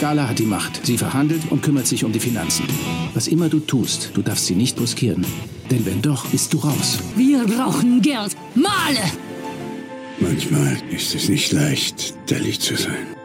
Gala hat die Macht. Sie verhandelt und kümmert sich um die Finanzen. Was immer du tust, du darfst sie nicht riskieren. Denn wenn doch, bist du raus. Wir brauchen Geld. Male! Manchmal ist es nicht leicht, Dali zu sein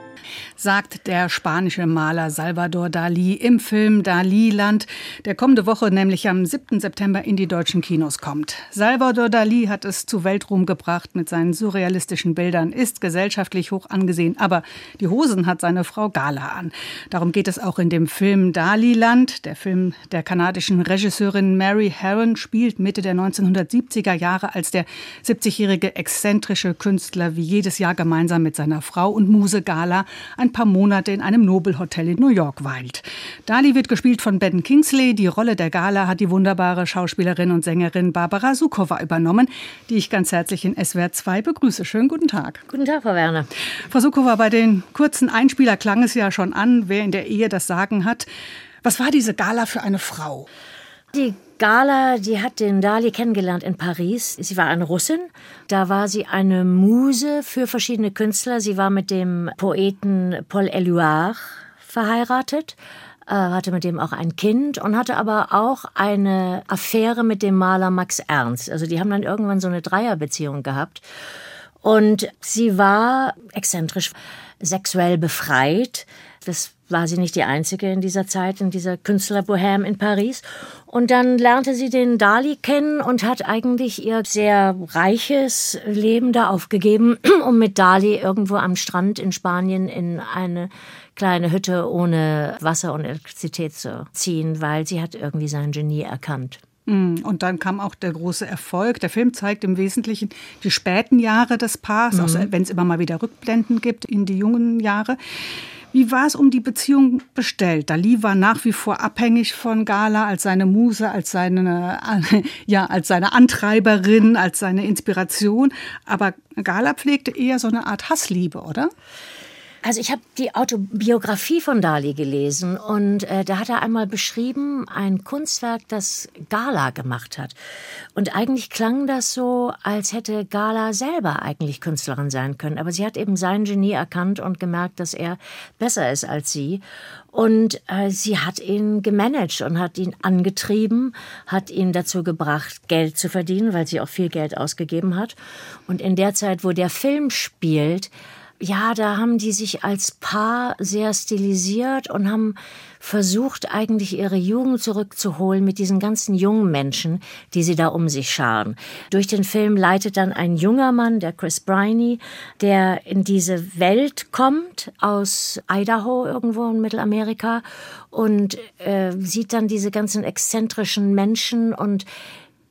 sagt der spanische Maler Salvador Dali im Film Dali-Land, der kommende Woche nämlich am 7. September in die deutschen Kinos kommt. Salvador Dali hat es zu Weltruhm gebracht mit seinen surrealistischen Bildern, ist gesellschaftlich hoch angesehen, aber die Hosen hat seine Frau Gala an. Darum geht es auch in dem Film Dali-Land. Der Film der kanadischen Regisseurin Mary Herron spielt Mitte der 1970er Jahre als der 70-jährige exzentrische Künstler wie jedes Jahr gemeinsam mit seiner Frau und Muse Gala ein paar Monate in einem Nobelhotel in New York weilt. Dali wird gespielt von Ben Kingsley. Die Rolle der Gala hat die wunderbare Schauspielerin und Sängerin Barbara Sukowa übernommen, die ich ganz herzlich in SWR 2 begrüße. Schönen guten Tag. Guten Tag, Frau Werner. Frau Sukowa, bei den kurzen Einspieler klang es ja schon an, wer in der Ehe das Sagen hat. Was war diese Gala für eine Frau? Die Gala, die hat den Dali kennengelernt in Paris. Sie war eine Russin. Da war sie eine Muse für verschiedene Künstler. Sie war mit dem Poeten Paul Éluard verheiratet, äh, hatte mit dem auch ein Kind und hatte aber auch eine Affäre mit dem Maler Max Ernst. Also die haben dann irgendwann so eine Dreierbeziehung gehabt. Und sie war exzentrisch, sexuell befreit. Das war sie nicht die einzige in dieser Zeit, in dieser Künstlerbohème in Paris. Und dann lernte sie den Dali kennen und hat eigentlich ihr sehr reiches Leben da aufgegeben, um mit Dali irgendwo am Strand in Spanien in eine kleine Hütte ohne Wasser und Elektrizität zu ziehen, weil sie hat irgendwie sein Genie erkannt. Mm, und dann kam auch der große Erfolg. Der Film zeigt im Wesentlichen die späten Jahre des Paars, mhm. auch wenn es immer mal wieder Rückblenden gibt in die jungen Jahre. Wie war es um die Beziehung bestellt? Dali war nach wie vor abhängig von Gala als seine Muse, als seine, ja, als seine Antreiberin, als seine Inspiration. Aber Gala pflegte eher so eine Art Hassliebe, oder? Also ich habe die Autobiografie von Dali gelesen und äh, da hat er einmal beschrieben ein Kunstwerk, das Gala gemacht hat. Und eigentlich klang das so, als hätte Gala selber eigentlich Künstlerin sein können. Aber sie hat eben sein Genie erkannt und gemerkt, dass er besser ist als sie. Und äh, sie hat ihn gemanagt und hat ihn angetrieben, hat ihn dazu gebracht, Geld zu verdienen, weil sie auch viel Geld ausgegeben hat. Und in der Zeit, wo der Film spielt, ja, da haben die sich als Paar sehr stilisiert und haben versucht, eigentlich ihre Jugend zurückzuholen mit diesen ganzen jungen Menschen, die sie da um sich scharen. Durch den Film leitet dann ein junger Mann, der Chris Briney, der in diese Welt kommt aus Idaho irgendwo in Mittelamerika und äh, sieht dann diese ganzen exzentrischen Menschen und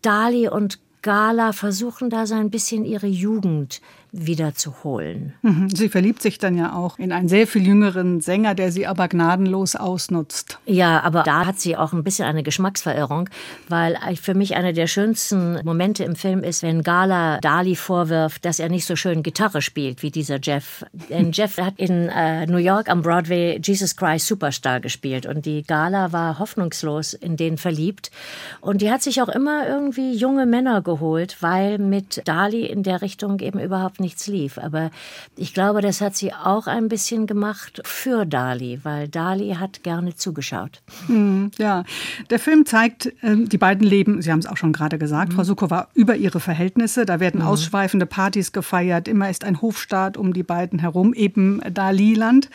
Dali und Gala versuchen da so ein bisschen ihre Jugend wiederzuholen. Mhm. Sie verliebt sich dann ja auch in einen sehr viel jüngeren Sänger, der sie aber gnadenlos ausnutzt. Ja, aber da hat sie auch ein bisschen eine Geschmacksverirrung, weil für mich einer der schönsten Momente im Film ist, wenn Gala Dali vorwirft, dass er nicht so schön Gitarre spielt wie dieser Jeff. Denn Jeff hat in äh, New York am Broadway Jesus Christ Superstar gespielt und die Gala war hoffnungslos in den verliebt und die hat sich auch immer irgendwie junge Männer geholt, weil mit Dali in der Richtung eben überhaupt nicht nichts lief. Aber ich glaube, das hat sie auch ein bisschen gemacht für Dali, weil Dali hat gerne zugeschaut. Mhm, ja, der Film zeigt, äh, die beiden leben, Sie haben es auch schon gerade gesagt, mhm. Frau Sukowa, über ihre Verhältnisse. Da werden mhm. ausschweifende Partys gefeiert. Immer ist ein Hofstaat um die beiden herum, eben Dali-Land.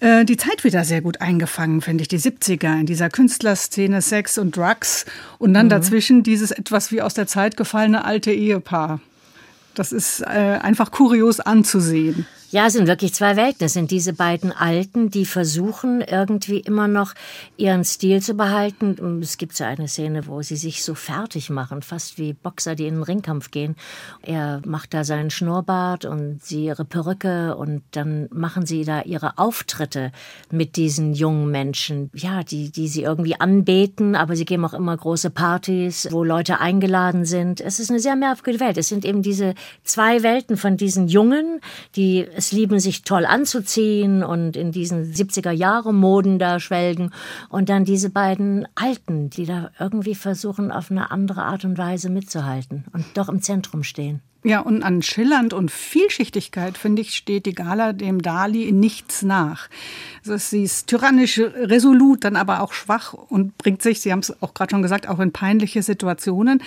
Äh, die Zeit wird da sehr gut eingefangen, finde ich. Die 70er in dieser Künstlerszene, Sex und Drugs. Und dann mhm. dazwischen dieses etwas wie aus der Zeit gefallene alte Ehepaar. Das ist äh, einfach kurios anzusehen. Ja, es sind wirklich zwei Welten. Es sind diese beiden Alten, die versuchen irgendwie immer noch ihren Stil zu behalten. Es gibt so eine Szene, wo sie sich so fertig machen, fast wie Boxer, die in den Ringkampf gehen. Er macht da seinen Schnurrbart und sie ihre Perücke und dann machen sie da ihre Auftritte mit diesen jungen Menschen. Ja, die, die sie irgendwie anbeten, aber sie geben auch immer große Partys, wo Leute eingeladen sind. Es ist eine sehr merkwürdige Welt. Es sind eben diese zwei Welten von diesen Jungen, die es lieben, sich toll anzuziehen und in diesen 70er-Jahre-Moden da schwelgen. Und dann diese beiden Alten, die da irgendwie versuchen, auf eine andere Art und Weise mitzuhalten und doch im Zentrum stehen. Ja, und an Schillernd und Vielschichtigkeit, finde ich, steht die Gala dem Dali in nichts nach. Also sie ist tyrannisch, resolut, dann aber auch schwach und bringt sich, Sie haben es auch gerade schon gesagt, auch in peinliche Situationen.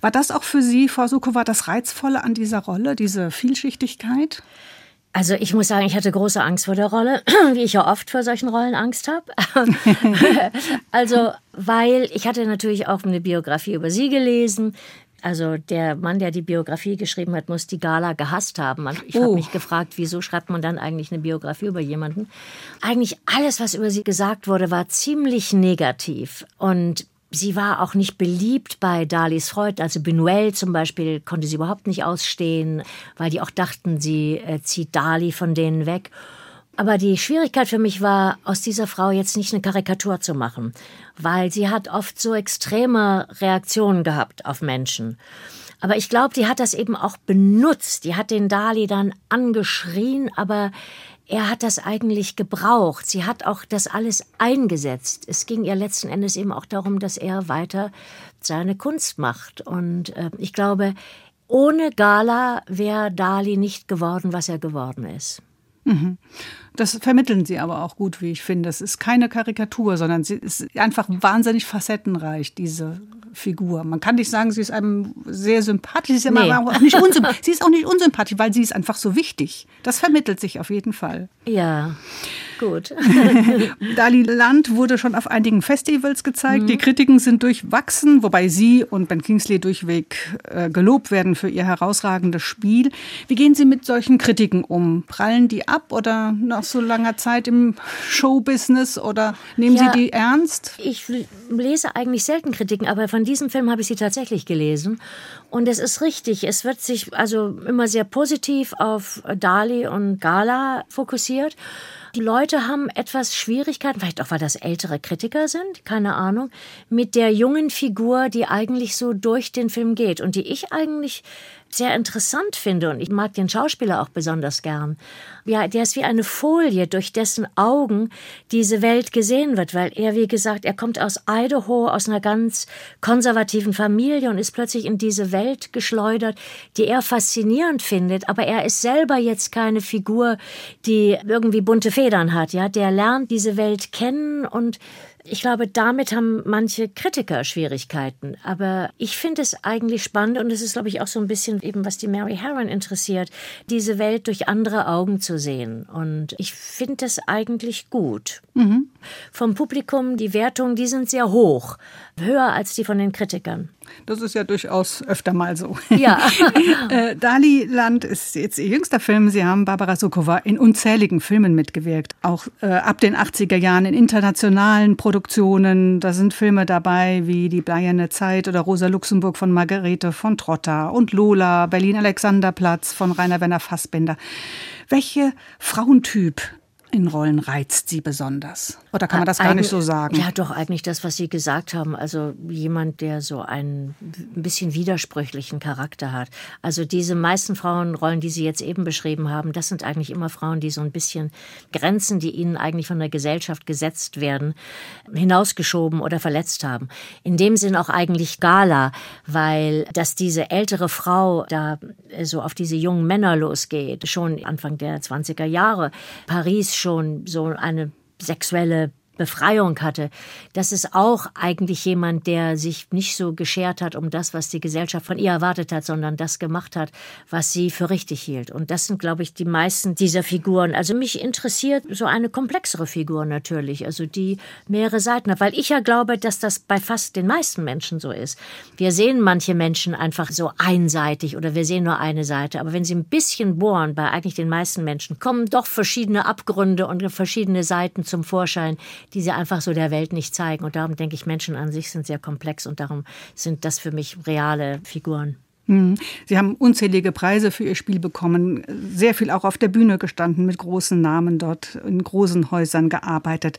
War das auch für Sie, Frau Sukowa, das Reizvolle an dieser Rolle, diese Vielschichtigkeit? Also ich muss sagen, ich hatte große Angst vor der Rolle, wie ich ja oft vor solchen Rollen Angst habe. also, weil ich hatte natürlich auch eine Biografie über sie gelesen. Also der Mann, der die Biografie geschrieben hat, muss die Gala gehasst haben. Ich oh. habe mich gefragt, wieso schreibt man dann eigentlich eine Biografie über jemanden? Eigentlich alles, was über sie gesagt wurde, war ziemlich negativ. Und sie war auch nicht beliebt bei Dalis Freud. Also Benuel zum Beispiel konnte sie überhaupt nicht ausstehen, weil die auch dachten, sie äh, zieht Dali von denen weg. Aber die Schwierigkeit für mich war, aus dieser Frau jetzt nicht eine Karikatur zu machen, weil sie hat oft so extreme Reaktionen gehabt auf Menschen. Aber ich glaube, die hat das eben auch benutzt. Die hat den Dali dann angeschrien, aber er hat das eigentlich gebraucht. Sie hat auch das alles eingesetzt. Es ging ihr letzten Endes eben auch darum, dass er weiter seine Kunst macht. Und äh, ich glaube, ohne Gala wäre Dali nicht geworden, was er geworden ist. Mhm. Das vermitteln sie aber auch gut, wie ich finde. Es ist keine Karikatur, sondern sie ist einfach wahnsinnig facettenreich, diese Figur. Man kann nicht sagen, sie ist einem sehr sympathisch. Sie ist, nee. auch nicht sie ist auch nicht unsympathisch, weil sie ist einfach so wichtig. Das vermittelt sich auf jeden Fall. Ja. Gut. Dali Land wurde schon auf einigen Festivals gezeigt. Mhm. Die Kritiken sind durchwachsen, wobei sie und Ben Kingsley durchweg äh, gelobt werden für ihr herausragendes Spiel. Wie gehen Sie mit solchen Kritiken um? Prallen die ab oder nach so langer Zeit im Showbusiness oder nehmen ja, Sie die ernst? Ich lese eigentlich selten Kritiken, aber von diesem Film habe ich sie tatsächlich gelesen. Und es ist richtig, es wird sich also immer sehr positiv auf Dali und Gala fokussiert. Die Leute haben etwas Schwierigkeiten, vielleicht auch weil das ältere Kritiker sind, keine Ahnung, mit der jungen Figur, die eigentlich so durch den Film geht und die ich eigentlich sehr interessant finde und ich mag den Schauspieler auch besonders gern. Ja, der ist wie eine Folie, durch dessen Augen diese Welt gesehen wird, weil er, wie gesagt, er kommt aus Idaho, aus einer ganz konservativen Familie und ist plötzlich in diese Welt geschleudert, die er faszinierend findet, aber er ist selber jetzt keine Figur, die irgendwie bunte Federn hat, ja, der lernt diese Welt kennen und ich glaube, damit haben manche Kritiker Schwierigkeiten. Aber ich finde es eigentlich spannend und es ist, glaube ich, auch so ein bisschen eben, was die Mary Harron interessiert, diese Welt durch andere Augen zu sehen. Und ich finde es eigentlich gut. Mhm. Vom Publikum, die Wertungen, die sind sehr hoch, höher als die von den Kritikern. Das ist ja durchaus öfter mal so. Ja. äh, Dali Land ist jetzt ihr jüngster Film. Sie haben Barbara Sukowa in unzähligen Filmen mitgewirkt. Auch äh, ab den 80er Jahren in internationalen Produktionen. Da sind Filme dabei wie Die Bleierne Zeit oder Rosa Luxemburg von Margarete von Trotter und Lola, Berlin Alexanderplatz von Rainer Werner Fassbinder. Welche Frauentyp in Rollen reizt Sie besonders? Oder kann man das gar nicht so sagen? Ja, doch, eigentlich das, was Sie gesagt haben. Also jemand, der so einen ein bisschen widersprüchlichen Charakter hat. Also diese meisten Frauenrollen, die Sie jetzt eben beschrieben haben, das sind eigentlich immer Frauen, die so ein bisschen Grenzen, die ihnen eigentlich von der Gesellschaft gesetzt werden, hinausgeschoben oder verletzt haben. In dem Sinn auch eigentlich Gala, weil dass diese ältere Frau da so auf diese jungen Männer losgeht, schon Anfang der 20er Jahre, Paris schon so eine sexuelle Befreiung hatte. Das ist auch eigentlich jemand, der sich nicht so geschert hat um das, was die Gesellschaft von ihr erwartet hat, sondern das gemacht hat, was sie für richtig hielt. Und das sind, glaube ich, die meisten dieser Figuren. Also mich interessiert so eine komplexere Figur natürlich, also die mehrere Seiten hat, weil ich ja glaube, dass das bei fast den meisten Menschen so ist. Wir sehen manche Menschen einfach so einseitig oder wir sehen nur eine Seite. Aber wenn sie ein bisschen bohren, bei eigentlich den meisten Menschen, kommen doch verschiedene Abgründe und verschiedene Seiten zum Vorschein, die sie einfach so der Welt nicht zeigen. Und darum denke ich, Menschen an sich sind sehr komplex und darum sind das für mich reale Figuren. Hm. Sie haben unzählige Preise für Ihr Spiel bekommen, sehr viel auch auf der Bühne gestanden, mit großen Namen dort in großen Häusern gearbeitet.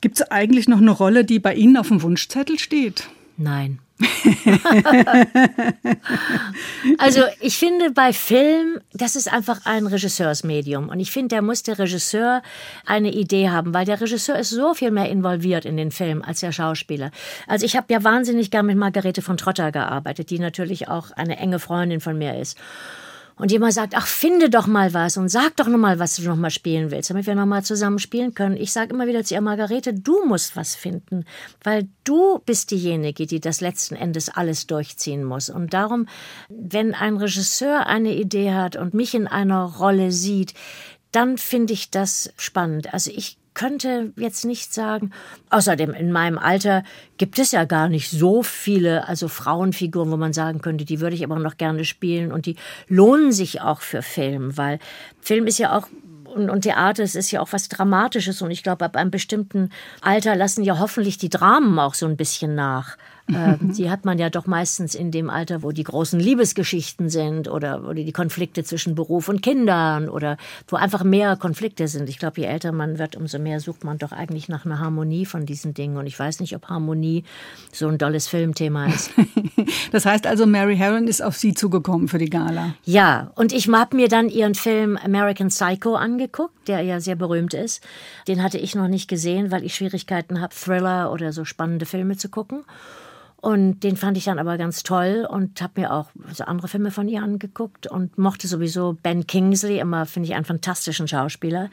Gibt es eigentlich noch eine Rolle, die bei Ihnen auf dem Wunschzettel steht? Nein. also ich finde bei Film, das ist einfach ein Regisseursmedium. Und ich finde, da muss der Regisseur eine Idee haben, weil der Regisseur ist so viel mehr involviert in den Film als der Schauspieler. Also ich habe ja wahnsinnig gern mit Margarete von Trotter gearbeitet, die natürlich auch eine enge Freundin von mir ist und jemand sagt, ach, finde doch mal was und sag doch noch mal, was du noch mal spielen willst, damit wir noch mal zusammen spielen können. Ich sage immer wieder zu ihr, Margarete, du musst was finden, weil du bist diejenige, die das letzten Endes alles durchziehen muss. Und darum, wenn ein Regisseur eine Idee hat und mich in einer Rolle sieht, dann finde ich das spannend. Also ich könnte jetzt nicht sagen. Außerdem in meinem Alter gibt es ja gar nicht so viele, also Frauenfiguren, wo man sagen könnte, die würde ich aber noch gerne spielen und die lohnen sich auch für Film, weil Film ist ja auch und, Theater, es ist ja auch was Dramatisches und ich glaube, ab einem bestimmten Alter lassen ja hoffentlich die Dramen auch so ein bisschen nach. Ähm, die hat man ja doch meistens in dem Alter, wo die großen Liebesgeschichten sind oder, oder die Konflikte zwischen Beruf und Kindern oder wo einfach mehr Konflikte sind. Ich glaube, je älter man wird, umso mehr sucht man doch eigentlich nach einer Harmonie von diesen Dingen. Und ich weiß nicht, ob Harmonie so ein dolles Filmthema ist. das heißt also, Mary Herron ist auf Sie zugekommen für die Gala. Ja, und ich habe mir dann ihren Film American Psycho angeguckt, der ja sehr berühmt ist. Den hatte ich noch nicht gesehen, weil ich Schwierigkeiten habe, Thriller oder so spannende Filme zu gucken. Und den fand ich dann aber ganz toll und habe mir auch so andere Filme von ihr angeguckt und mochte sowieso Ben Kingsley, immer finde ich einen fantastischen Schauspieler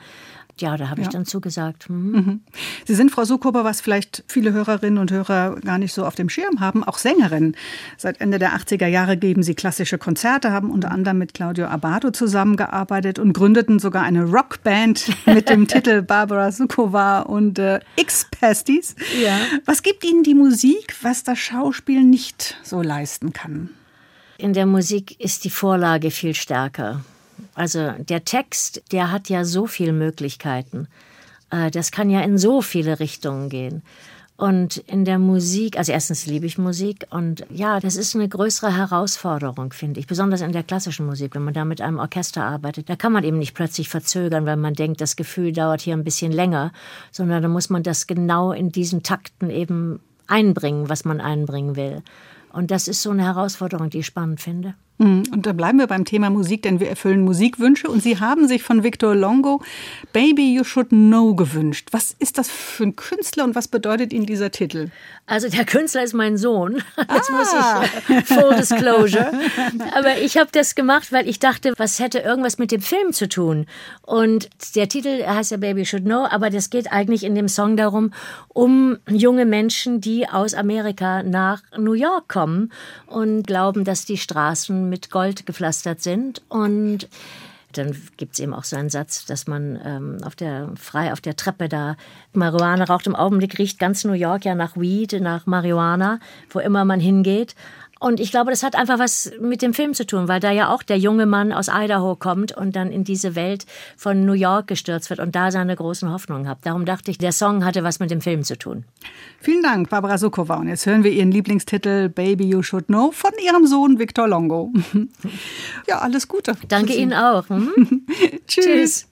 ja, da habe ich dann zugesagt. Mhm. Mhm. Sie sind, Frau Sukober, was vielleicht viele Hörerinnen und Hörer gar nicht so auf dem Schirm haben, auch Sängerin. Seit Ende der 80er Jahre geben Sie klassische Konzerte, haben unter anderem mit Claudio Abbado zusammengearbeitet und gründeten sogar eine Rockband mit dem Titel Barbara Sukova und äh, X-Pasties. Ja. Was gibt Ihnen die Musik, was das Schauspiel nicht so leisten kann? In der Musik ist die Vorlage viel stärker. Also der Text, der hat ja so viele Möglichkeiten. Äh, das kann ja in so viele Richtungen gehen. Und in der Musik, also erstens liebe ich Musik und ja, das ist eine größere Herausforderung, finde ich. Besonders in der klassischen Musik, wenn man da mit einem Orchester arbeitet. Da kann man eben nicht plötzlich verzögern, weil man denkt, das Gefühl dauert hier ein bisschen länger, sondern da muss man das genau in diesen Takten eben einbringen, was man einbringen will. Und das ist so eine Herausforderung, die ich spannend finde. Mhm. Und da bleiben wir beim Thema Musik, denn wir erfüllen Musikwünsche. Und Sie haben sich von Victor Longo Baby You Should Know gewünscht. Was ist das für ein Künstler und was bedeutet Ihnen dieser Titel? Also der Künstler ist mein Sohn. Das ah. muss ich, äh, full disclosure. Aber ich habe das gemacht, weil ich dachte, was hätte irgendwas mit dem Film zu tun? Und der Titel heißt ja Baby You Should Know, aber das geht eigentlich in dem Song darum, um junge Menschen, die aus Amerika nach New York kommen und glauben, dass die Straßen mit Gold gepflastert sind und dann gibt es eben auch so einen Satz, dass man ähm, auf der, frei auf der Treppe da Marihuana raucht. Im Augenblick riecht ganz New York ja nach Weed, nach Marihuana, wo immer man hingeht. Und ich glaube, das hat einfach was mit dem Film zu tun, weil da ja auch der junge Mann aus Idaho kommt und dann in diese Welt von New York gestürzt wird und da seine großen Hoffnungen hat. Darum dachte ich, der Song hatte was mit dem Film zu tun. Vielen Dank, Barbara Sukova. Und jetzt hören wir Ihren Lieblingstitel Baby You Should Know von Ihrem Sohn Victor Longo. ja, alles Gute. Danke Ihnen auch. Hm? Tschüss. Tschüss.